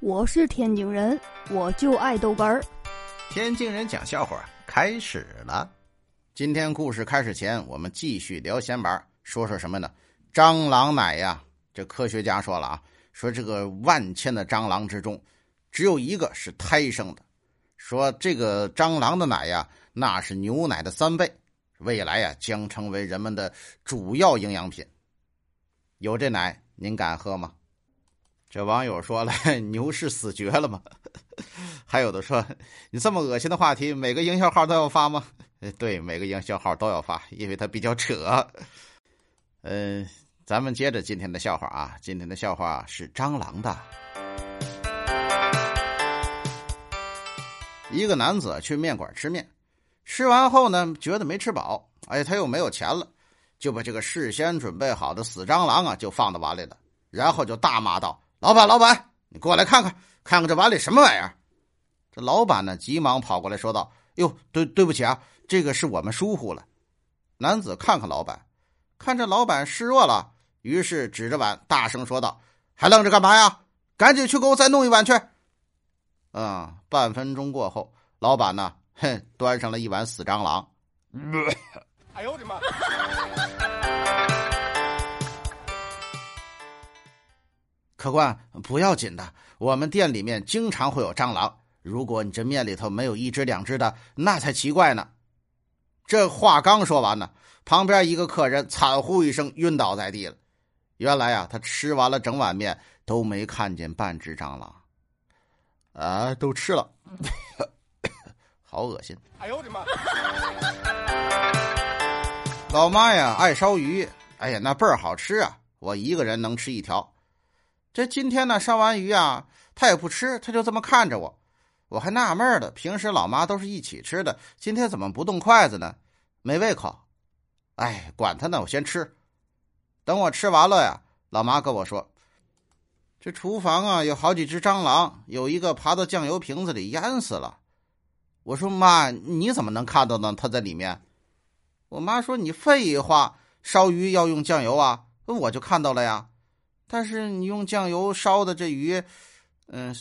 我是天津人，我就爱豆干儿。天津人讲笑话开始了。今天故事开始前，我们继续聊闲板，说说什么呢？蟑螂奶呀！这科学家说了啊，说这个万千的蟑螂之中，只有一个是胎生的。说这个蟑螂的奶呀，那是牛奶的三倍，未来呀将成为人们的主要营养品。有这奶，您敢喝吗？这网友说了：“ 牛市死绝了吗？”还有的说：“你这么恶心的话题，每个营销号都要发吗？”对，每个营销号都要发，因为它比较扯。嗯，咱们接着今天的笑话啊，今天的笑话是蟑螂的。一个男子去面馆吃面，吃完后呢，觉得没吃饱，哎，他又没有钱了，就把这个事先准备好的死蟑螂啊，就放到碗里了，然后就大骂道。老板，老板，你过来看看，看看这碗里什么玩意儿？这老板呢，急忙跑过来说道：“哟，对，对不起啊，这个是我们疏忽了。”男子看看老板，看这老板示弱了，于是指着碗大声说道：“还愣着干嘛呀？赶紧去给我再弄一碗去！”嗯，半分钟过后，老板呢，哼，端上了一碗死蟑螂。哎呦我的妈！客官，不要紧的，我们店里面经常会有蟑螂。如果你这面里头没有一只两只的，那才奇怪呢。这话刚说完呢，旁边一个客人惨呼一声，晕倒在地了。原来啊，他吃完了整碗面，都没看见半只蟑螂。啊，都吃了，好恶心！哎呦我的妈！老妈呀，爱烧鱼，哎呀，那倍儿好吃啊！我一个人能吃一条。这今天呢，烧完鱼啊，他也不吃，他就这么看着我，我还纳闷呢。平时老妈都是一起吃的，今天怎么不动筷子呢？没胃口。哎，管他呢，我先吃。等我吃完了呀，老妈跟我说：“这厨房啊，有好几只蟑螂，有一个爬到酱油瓶子里淹死了。”我说：“妈，你怎么能看到呢？它在里面？”我妈说：“你废话，烧鱼要用酱油啊，我就看到了呀。”但是你用酱油烧的这鱼，嗯，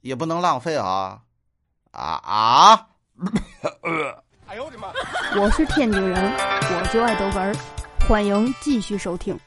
也不能浪费啊！啊啊！哎呦我的妈！我是天津人，我就爱逗哏儿，欢迎继续收听。